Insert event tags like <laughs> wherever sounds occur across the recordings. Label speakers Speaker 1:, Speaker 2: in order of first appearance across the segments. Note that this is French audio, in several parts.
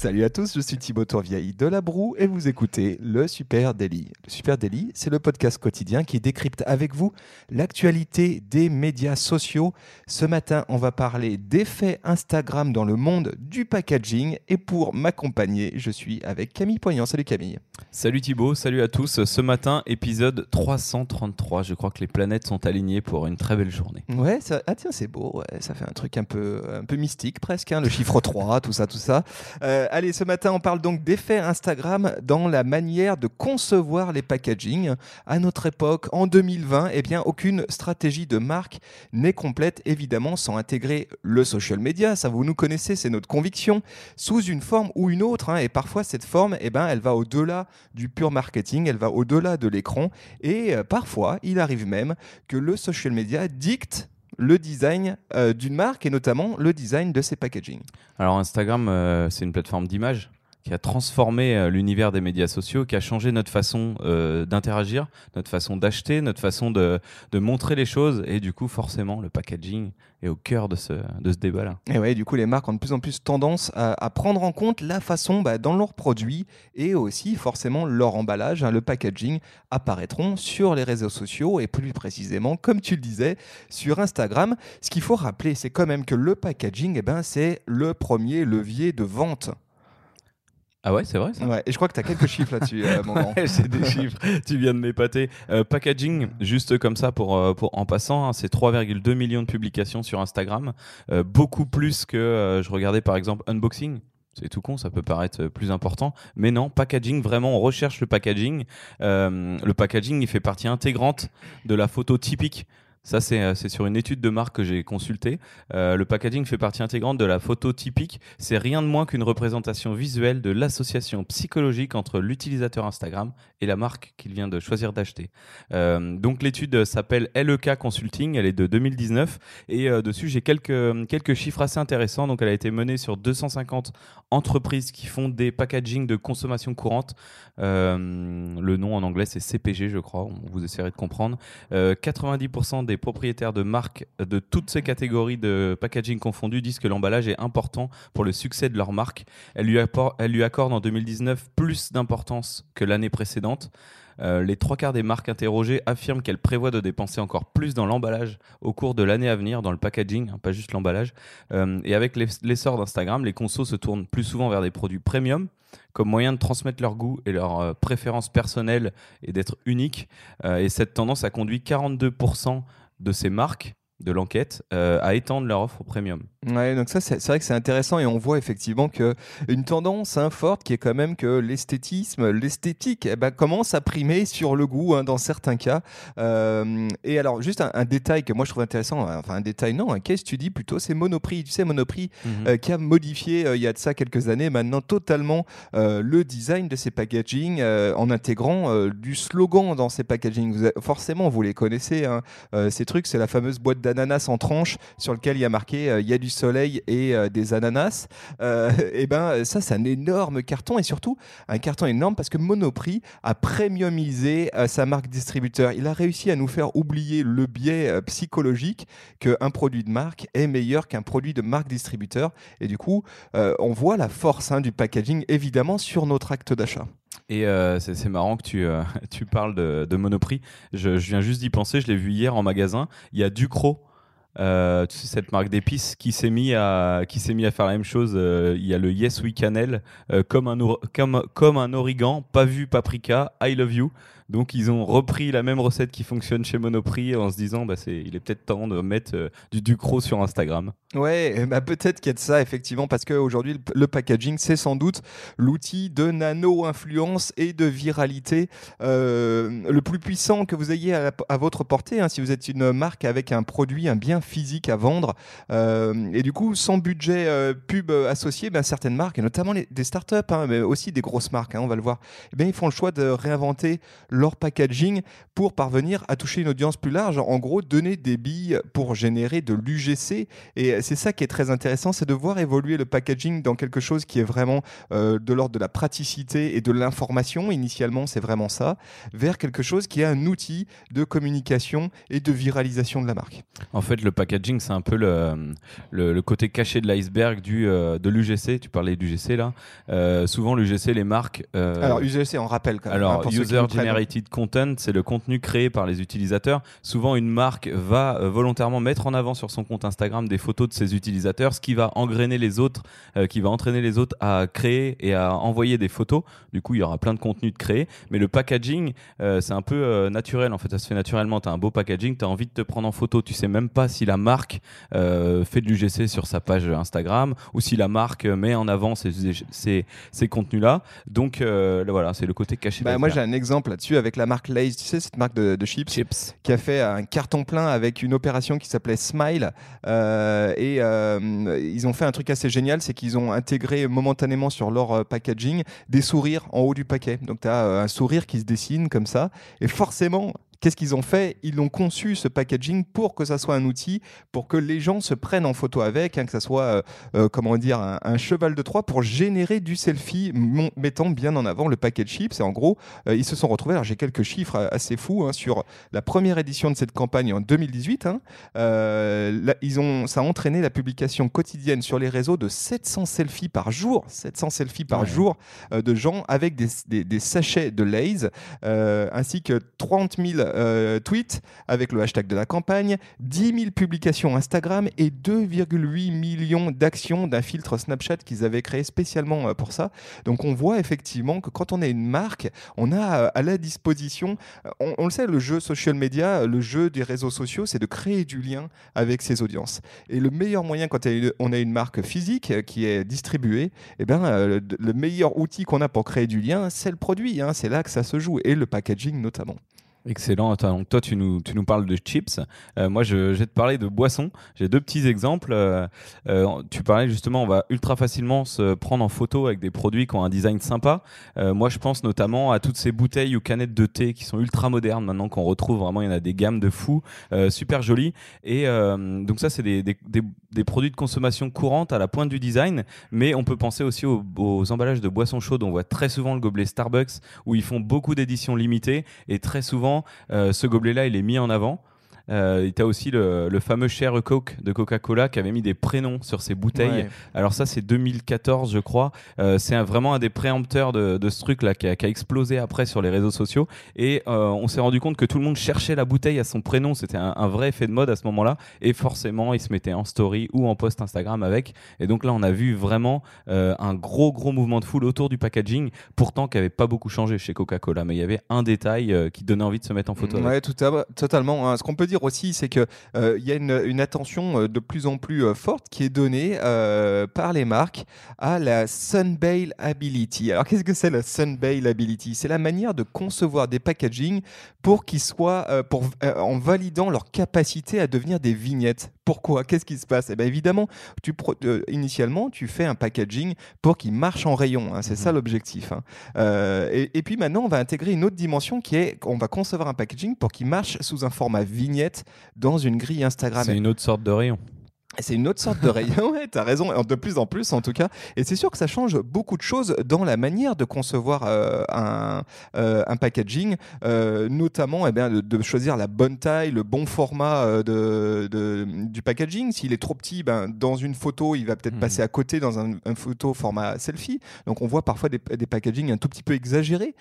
Speaker 1: Salut à tous, je suis Thibaut Tourvieille de La Broue et vous écoutez le Super Daily. Le Super Daily, c'est le podcast quotidien qui décrypte avec vous l'actualité des médias sociaux. Ce matin, on va parler d'effets Instagram dans le monde du packaging et pour m'accompagner, je suis avec Camille Poignant. Salut Camille.
Speaker 2: Salut Thibaut, salut à tous. Ce matin, épisode 333. Je crois que les planètes sont alignées pour une très belle journée.
Speaker 1: Ouais, ça, ah tiens, c'est beau. Ouais, ça fait un truc un peu, un peu mystique presque, hein, le chiffre 3, tout ça, tout ça. Euh, allez, ce matin, on parle donc d'effets Instagram dans la manière de concevoir les packaging. À notre époque, en 2020, eh bien, aucune stratégie de marque n'est complète, évidemment, sans intégrer le social media. Ça, vous nous connaissez, c'est notre conviction, sous une forme ou une autre. hein. et parfois, cette forme, eh ben, elle va au-delà du pur marketing, elle va au-delà de l'écran. Et euh, parfois, il arrive même que le social media dicte le design euh, d'une marque et notamment le design de ses packaging.
Speaker 2: Alors Instagram, euh, c'est une plateforme d'image qui a transformé euh, l'univers des médias sociaux, qui a changé notre façon euh, d'interagir, notre façon d'acheter, notre façon de, montrer les choses. Et du coup, forcément, le packaging est au cœur de ce, débat-là.
Speaker 1: Et ouais, du coup, les marques ont de plus en plus tendance à, prendre en compte la façon bah, dont leurs produits et aussi forcément leur emballage, hein, le packaging, apparaîtront sur les réseaux sociaux et plus précisément, comme tu le disais, sur Instagram. Ce qu'il faut rappeler, c'est quand même que le packaging, eh ben, c'est le premier levier de vente.
Speaker 2: Ah ouais, c'est vrai ça
Speaker 1: Ouais, et je crois que tu as quelques chiffres là-dessus, euh, <laughs>
Speaker 2: J'ai des chiffres, tu viens de m'épater. Euh, packaging, juste comme ça pour, euh, pour en passant, hein, c'est 3,2 millions de publications sur Instagram, Euh, beaucoup plus que euh, je regardais par exemple unboxing. C'est tout con, ça peut paraître euh, plus important, mais non, packaging, vraiment, on recherche le packaging. Euh, le packaging, il fait partie intégrante de la photo typique. Ça, c'est euh, c'est sur une étude de marque que j'ai consultée. Euh, le packaging fait partie intégrante de la photo typique. C'est rien de moins qu'une représentation visuelle de l'association psychologique entre l'utilisateur Instagram et la marque qu'il vient de choisir d'acheter. Euh, donc l'étude s'appelle LEK Consulting, elle est de 2019 et dessus j'ai quelques, quelques chiffres assez intéressants. Donc elle a été menée sur 250 entreprises qui font des packaging de consommation courante. Le nom en anglais c'est CPG je crois, vous essayerez de comprendre. Euh, 90% des propriétaires de marques de toutes ces catégories de packaging confondus disent que l'emballage est important pour le succès de leur marque. Elle lui, elle lui accorde en 2019 plus d'importance que l'année précédente. Euh, les trois quarts des marques interrogées affirment qu'elles prévoient de dépenser encore plus dans l'emballage au cours de l'année à venir, dans le packaging, hein, pas juste l'emballage. Euh, et avec l'ess- l'essor d'Instagram, les consos se tournent plus souvent vers des produits premium comme moyen de transmettre leur goût et leurs euh, préférences personnelles et d'être uniques. Euh, et cette tendance a conduit 42% de ces marques de l'enquête euh, à étendre leur offre au premium.
Speaker 1: Ouais, donc ça, c'est vrai que c'est intéressant et on voit effectivement que une tendance hein, forte qui est quand même que l'esthétisme, l'esthétique, eh ben, commence à primer sur le goût hein, dans certains cas. Euh, et alors, juste un, un détail que moi je trouve intéressant, enfin un détail non, un case study plutôt, c'est Monoprix. Tu sais, Monoprix euh, qui a modifié euh, il y a de ça quelques années maintenant totalement le design de ses packaging en intégrant du slogan dans ses packaging. Vous avez- forcément, vous les connaissez, hein, ces trucs, c'est la fameuse boîte d'ananas en tranche sur lequel il y a marqué il y a du soleil et euh, des ananas. Euh, <laughs> et ben ça, c'est un énorme carton et surtout un carton énorme parce que Monoprix a premiumisé euh, sa marque distributeur. Il a réussi à nous faire oublier le biais psychologique qu'un produit de marque est meilleur qu'un produit de marque distributeur. Et du coup, on voit la force hein, du packaging évidemment sur notre acte d'achat.
Speaker 2: Et c'est marrant que tu, <laughs> tu parles de, Monoprix. Je, je viens juste d'y penser, je l'ai vu hier en magasin. Il y a Ducros, euh, cette marque d'épices, qui s'est mis, à- qui s'est mis à faire la même chose. Euh, il y a le Yes We Cannelle, euh, comme, un comme, comme un origan, pas vu paprika, I love you. Donc ils ont repris la même recette qui fonctionne chez Monoprix en se disant bah, c'est, il est peut-être temps de mettre euh, du Ducros sur Instagram.
Speaker 1: Ouais, ben, peut-être qu'il y a de ça effectivement parce qu'aujourd'hui le, le packaging c'est sans doute l'outil de nano-influence et de viralité euh, le plus puissant que vous ayez à, votre portée. hein. Si vous êtes une marque avec un produit, un bien physique à vendre. Euh, et du coup, sans budget pub associé, ben, certaines marques, et notamment des startups, hein, mais aussi des grosses marques, hein, on va le voir, eh bien, ils font le choix de réinventer leur packaging pour parvenir à toucher une audience plus large. En gros, donner des billes pour générer de l'UGC. Et c'est ça qui est très intéressant, c'est de voir évoluer le packaging dans quelque chose qui est vraiment de l'ordre de la praticité et de l'information. Initialement, c'est vraiment ça, vers quelque chose qui est un outil de communication et de viralisation de la marque.
Speaker 2: En fait, le packaging, c'est un peu le, le, côté caché de l'iceberg du euh, de l'UGC. Tu parlais d'UGC là. Euh, souvent, l'UGC, les marques.
Speaker 1: Euh, alors, UGC, on rappelle quand même.
Speaker 2: Alors, hein, User Generated Content, c'est le contenu créé par les utilisateurs. Souvent, une marque va volontairement mettre en avant sur son compte Instagram des photos de ses utilisateurs, ce qui va engrainer les autres, qui va entraîner les autres à créer et à envoyer des photos. Du coup, il y aura plein de contenu de créer. Mais le packaging, c'est un peu naturel. En fait, ça se fait naturellement. Tu as un beau packaging, tu as envie de te prendre en photo. Tu sais même pas si la marque euh, fait de l'UGC sur sa page Instagram ou si la marque met en avant ces, ces, ces contenus-là. Donc euh, voilà, c'est le côté caché.
Speaker 1: Bah, moi, j'ai un exemple là-dessus avec la marque Lay's, tu sais, cette marque de, chips, chips, qui a fait un carton plein avec une opération qui s'appelait Smile. Euh, et ils ont fait un truc assez génial, c'est qu'ils ont intégré momentanément sur leur packaging des sourires en haut du paquet. Donc, tu as un sourire qui se dessine comme ça. Et forcément, Qu'est-ce qu'ils ont fait? Ils ont conçu ce packaging pour que ça soit un outil, pour que les gens se prennent en photo avec, hein, que ça soit, euh, euh, comment dire, un, cheval de Troie pour générer du selfie, mettant bien en avant le paquet de chips. Et en gros, euh, ils se sont retrouvés. Alors j'ai quelques chiffres assez fous hein, sur la première édition de cette campagne en 2018. Hein. ils ont, ça a entraîné la publication quotidienne sur les réseaux de 700 selfies par jour, 700 selfies par jour de gens avec des, des sachets de Lay's, ainsi que 30 000 euh, tweets avec le hashtag de la campagne, 10 000 publications Instagram et 2,8 millions d'actions d'un filtre Snapchat qu'ils avaient créé spécialement euh, pour ça. Donc on voit effectivement que quand on est une marque, on a euh, à la disposition, on, le sait, le jeu social media, le jeu des réseaux sociaux, c'est de créer du lien avec ses audiences. Et le meilleur moyen quand on a une marque physique qui est distribuée, eh bien, le, meilleur outil qu'on a pour créer du lien, c'est le produit. Hein. c'est là que ça se joue et le packaging notamment.
Speaker 2: Excellent. Donc toi, tu nous, tu nous parles de chips. Euh, moi, je, vais te parler de boissons. J'ai deux petits exemples. Euh, euh, tu parlais justement, on va ultra facilement se prendre en photo avec des produits qui ont un design sympa. moi, je pense notamment à toutes ces bouteilles ou canettes de thé qui sont ultra modernes maintenant qu'on retrouve vraiment. Il y en a des gammes de fous, super jolies. Et donc ça, c'est des, des, produits de consommation courante à la pointe du design. Mais on peut penser aussi aux, aux emballages de boissons chaudes. On voit très souvent le gobelet Starbucks où ils font beaucoup d'éditions limitées et très souvent euh, ce gobelet-là, il est mis en avant euh, tu as aussi le, le, fameux Share Coke de Coca-Cola qui avait mis des prénoms sur ses bouteilles. Alors ça, c'est 2014, je crois. Euh, c'est vraiment un des préempteurs de, de ce truc-là qui a, qui a, explosé après sur les réseaux sociaux. Et euh, on s'est rendu compte que tout le monde cherchait la bouteille à son prénom. C'était un, un, vrai effet de mode à ce moment-là. Et forcément, il se mettait en story ou en post Instagram avec. Et donc là, on a vu vraiment euh, un gros, gros mouvement de foule autour du packaging. Pourtant, qui avait pas beaucoup changé chez Coca-Cola. Mais il y avait un détail euh, qui donnait envie de se mettre en photo.
Speaker 1: Ouais, tout à, totalement. Hein. Ce qu'on peut dire aussi, c'est qu'il euh, y a une, attention euh, de plus en plus euh, forte qui est donnée par les marques à la Sunbailability. Alors qu'est-ce que c'est la Sunbailability C'est la manière de concevoir des packaging pour qu'ils soient, pour, en validant leur capacité à devenir des vignettes. Pourquoi? Qu'est-ce qui se passe? Eh bien évidemment, tu initialement, tu fais un packaging pour qu'il marche en rayon. Hein. c'est ça mmh. l'objectif. Hein. et, et, puis maintenant, on va intégrer une autre dimension qui est qu'on va concevoir un packaging pour qu'il marche sous un format vignette dans une grille Instagram.
Speaker 2: C'est une autre sorte de rayon.
Speaker 1: C'est une autre sorte de rayon, <laughs> ouais, as raison, de plus en plus en tout cas. Et c'est sûr que ça change beaucoup de choses dans la manière de concevoir euh, un, euh, un, packaging, euh, notamment eh bien, de, choisir la bonne taille, le bon format de, du packaging. S'il est trop petit, ben, dans une photo, il va peut-être mmh. passer à côté dans un, photo format selfie. Donc on voit parfois des, des packagings un tout petit peu exagérés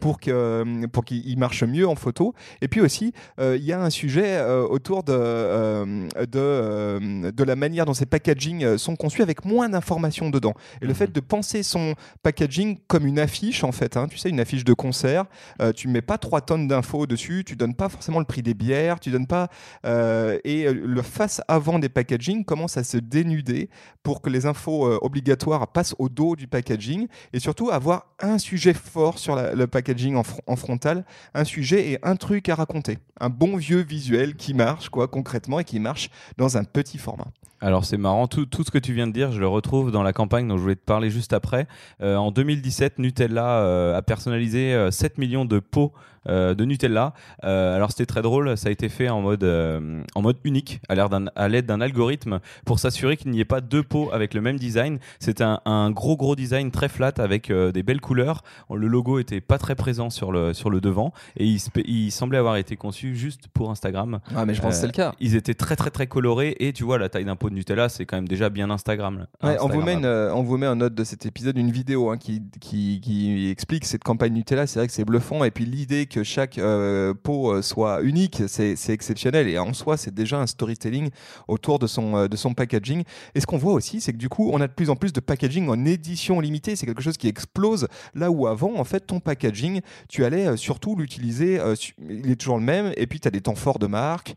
Speaker 1: pour qu'il pour qu'il marche mieux en photo. Et puis aussi, il y a un sujet autour de, de de la manière dont ces packaging sont conçus avec moins d'informations dedans. Et le fait de penser son packaging comme une affiche, en fait, hein, tu sais, une affiche de concert, tu mets pas trois tonnes d'infos dessus, tu donnes pas forcément le prix des bières, tu donnes pas. et le face-avant des packaging commence à se dénuder pour que les infos obligatoires passent au dos du packaging et surtout avoir un sujet fort sur le packaging en, frontal, un sujet et un truc à raconter. Un bon vieux visuel qui marche, quoi, concrètement, et qui marche dans un petit
Speaker 2: Alors c'est marrant, tout, tout, ce que tu viens de dire, je le retrouve dans la campagne dont je voulais te parler juste après. Euh, en 2017, Nutella euh, a personnalisé 7 euh, millions de pots de Nutella. alors c'était très drôle, ça a été fait en mode, en mode unique, à l'aide d'un algorithme, pour s'assurer qu'il n'y ait pas deux pots avec le même design. C'était un, gros gros design très flat avec des belles couleurs. Le logo était pas très présent sur le, sur le devant et il, il semblait avoir été conçu juste pour Instagram.
Speaker 1: Ah mais je pense que c'est le cas.
Speaker 2: Ils étaient très très très colorés et tu vois la taille d'un pot de Nutella, c'est quand même déjà bien Instagram.
Speaker 1: on, vous met on vous met en note de cet épisode une vidéo hein, qui, qui, explique cette campagne Nutella. C'est vrai que c'est bluffant. Et puis l'idée que chaque euh, pot euh, soit unique, c'est exceptionnel. Et en soi, c'est déjà un storytelling autour de son, euh, de son packaging. Et ce qu'on voit aussi, c'est que du coup, on a de plus en plus de packaging en édition limitée. C'est quelque chose qui explose. Là où avant, en fait, ton packaging, tu allais surtout l'utiliser. il est toujours le même. Et puis, tu as des temps forts de marque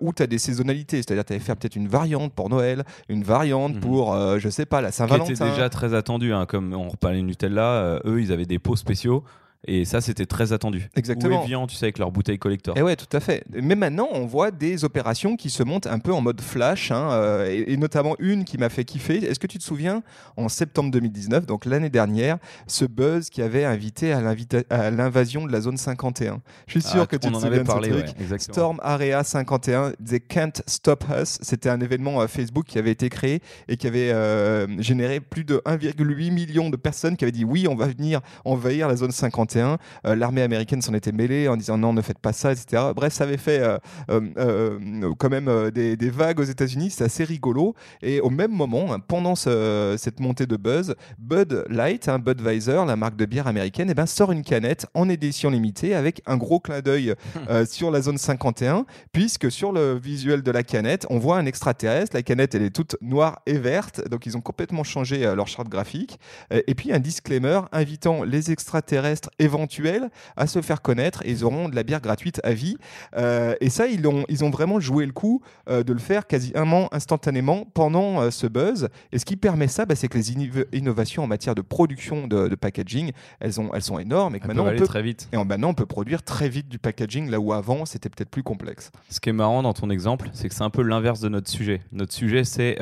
Speaker 1: ou tu as des saisonnalités. C'est-à-dire, tu allais faire peut-être une variante pour Noël, une variante mhm. pour, je sais pas, la Saint-Valentin.
Speaker 2: Qui était déjà très attendu, hein, comme on reparlait Nutella, eux, ils avaient des pots spéciaux. Et ça, c'était très attendu.
Speaker 1: Exactement.
Speaker 2: Ou Evian, tu sais, avec leur bouteille collector.
Speaker 1: Et ouais, tout à fait. Mais maintenant, on voit des opérations qui se montent un peu en mode flash, hein, euh, et, notamment une qui m'a fait kiffer. Est-ce que tu te souviens, en septembre 2019, donc l'année dernière, ce buzz qui avait invité à l'invasion de la zone 51 Je suis sûr ah, que tu te souviens parlé, de ce truc. Storm Area 51, They Can't Stop Us. C'était un événement euh, Facebook qui avait été créé et qui avait euh, généré plus de 1,8 million de personnes qui avaient dit oui, on va venir envahir la zone 51 euh, l'armée américaine s'en était mêlée en disant non, ne faites pas ça, etc. Bref, ça avait fait euh, euh, quand même des, vagues aux États-Unis. C'est assez rigolo. Et au même moment, hein, pendant cette montée de buzz, Bud Light, hein, Budweiser, la marque de bière américaine, eh ben, sort une canette en édition limitée avec un gros clin d'œil <laughs> sur la zone 51, puisque sur le visuel de la canette, on voit un extraterrestre. La canette, elle est toute noire et verte, donc ils ont complètement changé leur charte graphique. et puis un disclaimer invitant les extraterrestres éventuels à se faire connaître et ils auront de la bière gratuite à vie. Euh, et ça, ils ont, ils ont vraiment joué le coup euh, de le faire quasiment instantanément pendant euh, ce buzz. Et ce qui permet ça, bah, c'est que les innovations en matière de production de, packaging, elles, ont, elles sont énormes et que maintenant on peut
Speaker 2: très vite.
Speaker 1: Et maintenant on peut produire très vite du packaging là où avant c'était peut-être plus complexe.
Speaker 2: Ce qui est marrant dans ton exemple, c'est que c'est un peu l'inverse de notre sujet. Notre sujet, c'est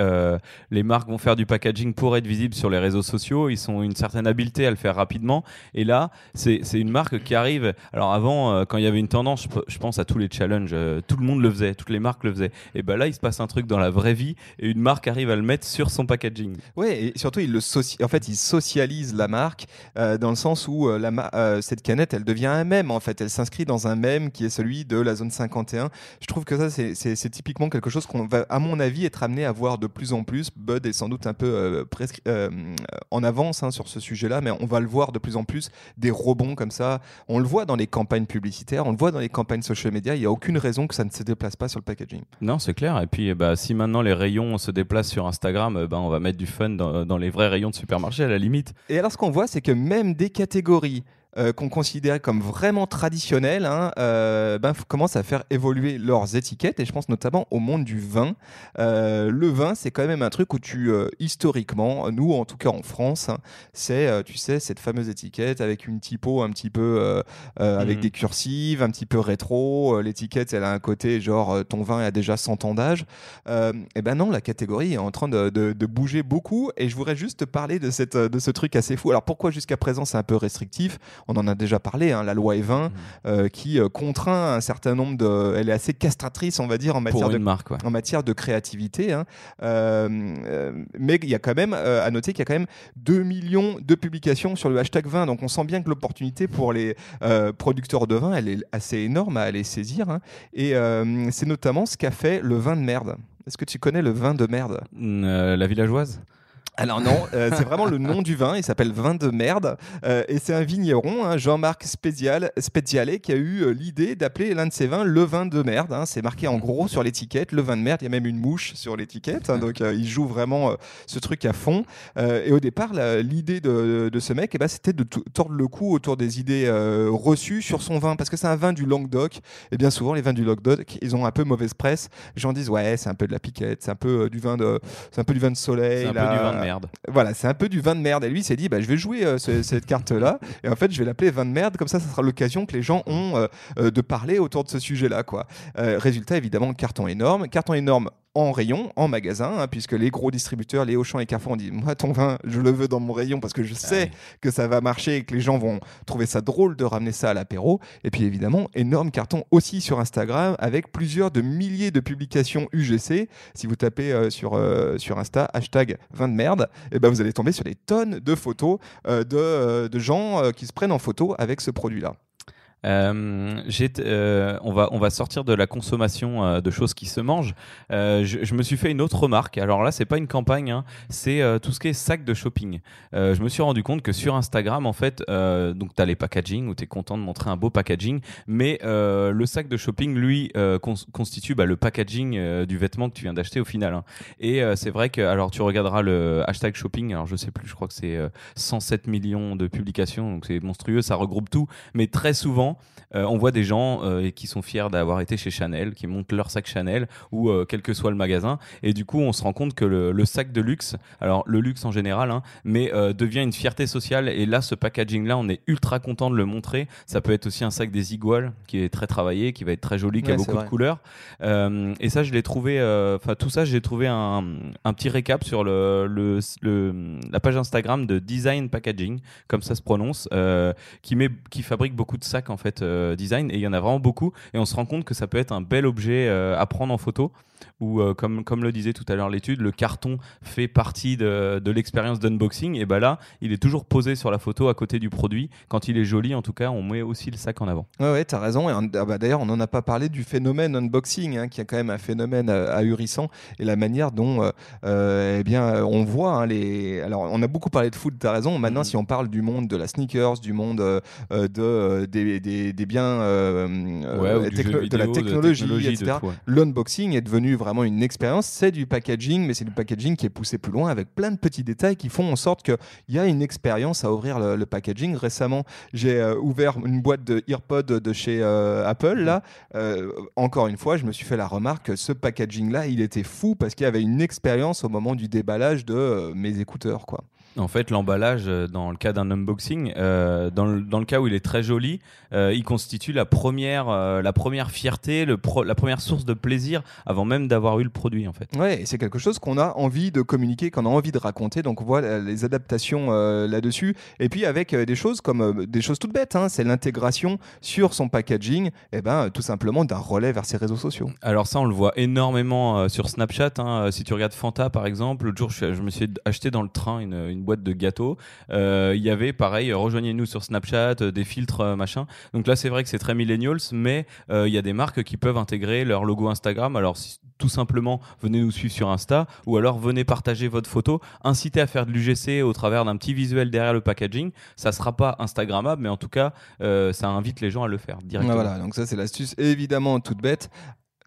Speaker 2: les marques vont faire du packaging pour être visibles sur les réseaux sociaux. Ils ont une certaine habileté à le faire rapidement. Et là, c'est une marque qui arrive. Alors avant, euh, quand il y avait une tendance, je, pense à tous les challenges, euh, tout le monde le faisait, toutes les marques le faisaient. Et ben là, il se passe un truc dans la vraie vie et une marque arrive à le mettre sur son packaging.
Speaker 1: Ouais, et surtout, il le en fait, il socialise la marque euh, dans le sens où cette canette, elle devient un mème. En fait, elle s'inscrit dans un mème qui est celui de la zone 51. Je trouve que ça, c'est typiquement quelque chose qu'on va, à mon avis, être amené à voir de plus en plus. Bud est sans doute un peu en avance hein, sur ce sujet-là, mais on va le voir de plus en plus des rebonds comme ça. On le voit dans les campagnes publicitaires, on le voit dans les campagnes social media. Il n'y a aucune raison que ça ne se déplace pas sur le packaging.
Speaker 2: Non, c'est clair. Et puis, bah, si maintenant les rayons se déplacent sur Instagram, bah, on va mettre du fun dans, dans les vrais rayons de supermarché à la limite.
Speaker 1: Et alors, ce qu'on voit, c'est que même des catégories euh, qu'on considérait comme vraiment traditionnelles hein, euh, ben, commencent à faire évoluer leurs étiquettes et je pense notamment au monde du vin. Euh, le vin, c'est quand même un truc où tu, historiquement, nous en tout cas en France, hein, c'est, tu sais, cette fameuse étiquette avec une typo un petit peu avec mhm. des cursives, un petit peu rétro. L'étiquette, elle a un côté genre ton vin a déjà 100 ans d'âge. et ben non, la catégorie est en train de, de, bouger beaucoup et je voudrais juste te parler de, cette, de ce truc assez fou. Alors pourquoi jusqu'à présent c'est un peu restrictif? On en a déjà parlé, hein, la loi E20, mmh. euh, qui euh, contraint un certain nombre de. Elle est assez castratrice, on va dire, en matière, de,
Speaker 2: marque,
Speaker 1: en matière de créativité. Hein. Euh, mais il y a quand même à noter qu'il y a quand même 2 millions de publications sur le hashtag 20. Donc on sent bien que l'opportunité pour les producteurs de vin, elle est assez énorme à aller saisir. Hein. Et c'est notamment ce qu'a fait le vin de merde. Est-ce que tu connais le vin de merde?
Speaker 2: La villageoise?
Speaker 1: Alors non, euh, c'est vraiment le nom du vin. Il s'appelle Vin de merde. Euh, et c'est un vigneron, hein, Jean-Marc Spézial, Speziale, qui a eu euh, l'idée d'appeler l'un de ses vins le vin de merde. hein. C'est marqué en gros sur l'étiquette, le vin de merde. Il y a même une mouche sur l'étiquette. hein. donc euh, il joue vraiment euh, ce truc à fond. Euh, et au départ, l'idée de, de ce mec, eh ben, c'était de tordre le cou autour des idées euh, reçues sur son vin. Parce que c'est un vin du Languedoc. Et bien souvent, les vins du Languedoc, ils ont un peu mauvaise presse. Les gens disent, ouais, c'est un peu de la piquette, c'est un peu du vin de, c'est un peu du vin de soleil.
Speaker 2: C'est un peu du vin de merde.
Speaker 1: Voilà, c'est un peu du vin de merde. Et lui, s'est dit, bah, je vais jouer euh, ce- cette carte-là. Et en fait, je vais l'appeler vin de merde. Comme ça, ça sera l'occasion que les gens ont euh, euh, de parler autour de ce sujet-là. Quoi. Résultat, évidemment, carton énorme. Carton énorme en rayon, en magasin, hein, puisque les gros distributeurs, les Auchan et Carrefour ont dit, moi, ton vin, je le veux dans mon rayon parce que je sais
Speaker 2: oui.
Speaker 1: que ça va marcher et que les gens vont trouver ça drôle de ramener ça à l'apéro. Et puis, évidemment, énorme carton aussi sur Instagram avec plusieurs de milliers de publications UGC. Si vous tapez euh, sur, euh, sur Insta, hashtag vin de merde, et ben vous allez tomber sur des tonnes de photos euh, de, de gens qui se prennent en photo avec ce produit-là.
Speaker 2: Euh, euh, on, va, sortir de la consommation euh, de choses qui se mangent. Je, me suis fait une autre remarque. Alors là, c'est pas une campagne, hein, c'est tout ce qui est sac de shopping. Je me suis rendu compte que sur Instagram, en fait, donc tu as les packaging où tu es content de montrer un beau packaging, mais le sac de shopping, lui, cons- constitue bah, le packaging du vêtement que tu viens d'acheter au final. hein. Et c'est vrai que, alors tu regarderas le hashtag shopping, alors je sais plus, je crois que c'est euh, 107 millions de publications, donc c'est monstrueux, ça regroupe tout, mais très souvent, euh, on voit des gens euh, qui sont fiers d'avoir été chez Chanel, qui montent leur sac Chanel ou euh, quel que soit le magasin. Et du coup, on se rend compte que le, le sac de luxe, alors le luxe en général, hein, mais devient une fierté sociale. Et là, ce packaging-là, on est ultra content de le montrer. Ça peut être aussi un sac des Iguales qui est très travaillé, qui va être très joli, qui a
Speaker 1: Ouais,
Speaker 2: beaucoup de couleurs. Et ça, je l'ai trouvé. Enfin, tout ça, j'ai trouvé un, un petit récap sur le, le, le- la page Instagram de Design Packaging, comme ça se prononce, qui met, qui fabrique beaucoup de sacs en fait euh, design. Et il y en a vraiment beaucoup. Et on se rend compte que ça peut être un bel objet euh, à prendre en photo. Ou euh, comme, comme le disait tout à l'heure l'étude, le carton fait partie de, de l'expérience d'unboxing. Et ben là, il est toujours posé sur la photo à côté du produit. Quand il est joli, en tout cas, on met aussi le sac en avant.
Speaker 1: Ouais, ouais, t'as raison. Et ah bah, D'ailleurs, on n'en a pas parlé du phénomène unboxing, hein, qui est quand même un phénomène euh, ahurissant, et la manière dont, euh, eh bien, on voit hein, les. Alors, on a beaucoup parlé de foot. T'as raison. Maintenant,
Speaker 2: Mhm.
Speaker 1: si on parle du monde de la sneakers, du monde euh, de des, des, des biens techno-
Speaker 2: jeu
Speaker 1: de la technologie,
Speaker 2: de
Speaker 1: etc. L'unboxing est devenu vraiment une expérience. C'est du packaging, mais c'est du packaging qui est poussé plus loin avec plein de petits détails qui font en sorte qu'il y a une expérience à ouvrir le, packaging. Récemment, j'ai euh, ouvert une boîte de EarPod de chez euh, Apple. Là, Euh, encore une fois, je me suis fait la remarque que ce packaging-là, il était fou parce qu'il y avait une expérience au moment du déballage de mes écouteurs, quoi.
Speaker 2: En fait, l'emballage, euh, dans le cas d'un unboxing, euh, dans, le, dans le cas où il est très joli, euh, il constitue la première, euh, la première fierté, le pro- la première source de plaisir avant même d'avoir eu le produit, en fait.
Speaker 1: Ouais, et c'est quelque chose qu'on a envie de communiquer, qu'on a envie de raconter. Donc on voit les adaptations là-dessus. Et puis avec des choses comme des choses toutes bêtes, hein, c'est l'intégration sur son packaging, et ben tout simplement d'un relais vers ses réseaux sociaux.
Speaker 2: Alors ça, on le voit énormément sur Snapchat. hein. Si tu regardes Fanta, par exemple, l'autre jour, je, je me suis acheté dans le train une, une boîte de gâteaux. Euh, Il y avait, pareil, euh, rejoignez-nous sur Snapchat, euh, des filtres, machin. Donc là, c'est vrai que c'est très millennials, mais il y a des marques qui peuvent intégrer leur logo Instagram. Alors si- tout simplement, venez nous suivre sur Insta, ou alors venez partager votre photo, inciter à faire de l'UGC au travers d'un petit visuel derrière le packaging. Ça sera pas Instagrammable, mais en tout cas, ça invite les gens à le faire directement.
Speaker 1: Voilà, donc ça c'est l'astuce évidemment toute bête.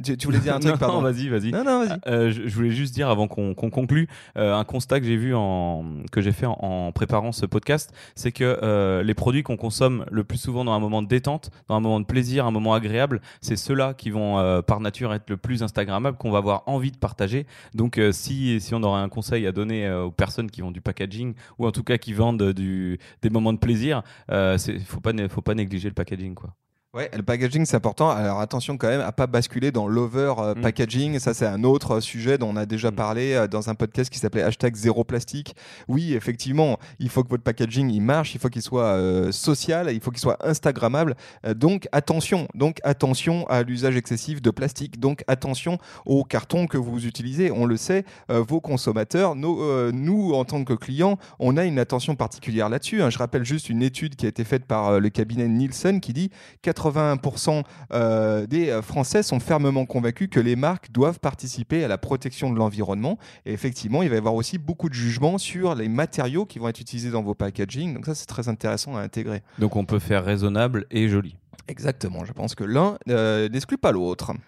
Speaker 1: Tu, tu voulais dire un <laughs> truc,
Speaker 2: non,
Speaker 1: pardon
Speaker 2: vas-y, vas-y.
Speaker 1: Non, non, vas-y.
Speaker 2: Euh, je, je voulais juste dire avant qu'on conclue euh, un constat que j'ai vu en que j'ai fait en, en préparant ce podcast, c'est que euh, les produits qu'on consomme le plus souvent dans un moment de détente, dans un moment de plaisir, un moment agréable, c'est ceux-là qui vont euh, par nature être le plus instagrammables, qu'on va avoir envie de partager. Donc euh, si si on aurait un conseil à donner euh, aux personnes qui vendent du packaging ou en tout cas qui vendent du des moments de plaisir, euh, c'est faut pas faut pas négliger le packaging quoi.
Speaker 1: Ouais, le packaging c'est important. Alors attention quand même à pas basculer dans l'over euh,
Speaker 2: Mm.
Speaker 1: packaging. Ça c'est un autre sujet dont on a déjà
Speaker 2: Mm.
Speaker 1: parlé euh, dans un podcast qui s'appelait hashtag zéro plastique. Oui, effectivement, il faut que votre packaging il marche, il faut qu'il soit euh, social, il faut qu'il soit instagrammable. Donc attention, donc attention à l'usage excessif de plastique. Donc attention au carton que vous utilisez. On le sait, vos consommateurs, nos, nous en tant que clients, on a une attention particulière là-dessus. hein. Je rappelle juste une étude qui a été faite par le cabinet Nielsen qui dit 81% euh, des euh, Français sont fermement convaincus que les marques doivent participer à la protection de l'environnement. Et effectivement, il va y avoir aussi beaucoup de jugements sur les matériaux qui vont être utilisés dans vos packaging. Donc ça, c'est très intéressant à intégrer.
Speaker 2: Donc on peut faire raisonnable et joli.
Speaker 1: Exactement, je pense que l'un euh, n'exclut pas l'autre. <laughs>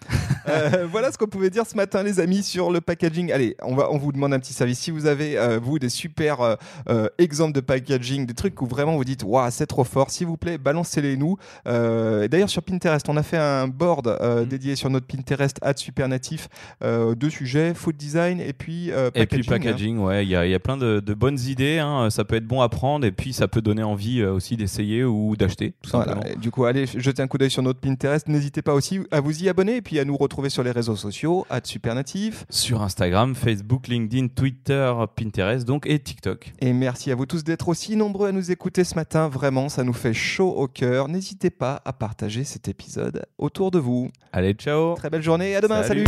Speaker 1: Euh, voilà ce qu'on pouvait dire ce matin, les amis, sur le packaging. Allez, on, va, on vous demande un petit service. Si vous avez, euh, vous, des super exemples de packaging, des trucs où vraiment vous dites, waouh, c'est trop fort, s'il vous plaît, balancez-les nous. D'ailleurs, sur Pinterest, on a fait un board mm. dédié sur notre Pinterest, ad supernatif, deux sujets, food design et puis packaging.
Speaker 2: Et puis packaging, ouais, il y, y, a plein de, de bonnes idées. Hein. Ça peut être bon à prendre et puis ça peut donner envie aussi d'essayer ou d'acheter, tout simplement.
Speaker 1: Voilà. Du coup, allez, jetez un coup d'œil sur notre Pinterest. N'hésitez pas aussi à vous y abonner et puis à nous retrouver sur les réseaux sociaux, à Supernatif.
Speaker 2: Sur Instagram, Facebook, LinkedIn, Twitter, Pinterest donc et TikTok.
Speaker 1: Et merci à vous tous d'être aussi nombreux à nous écouter ce matin. Vraiment, ça nous fait chaud au cœur. N'hésitez pas à partager cet épisode autour de vous.
Speaker 2: Allez, ciao.
Speaker 1: Très belle journée et à demain. salut.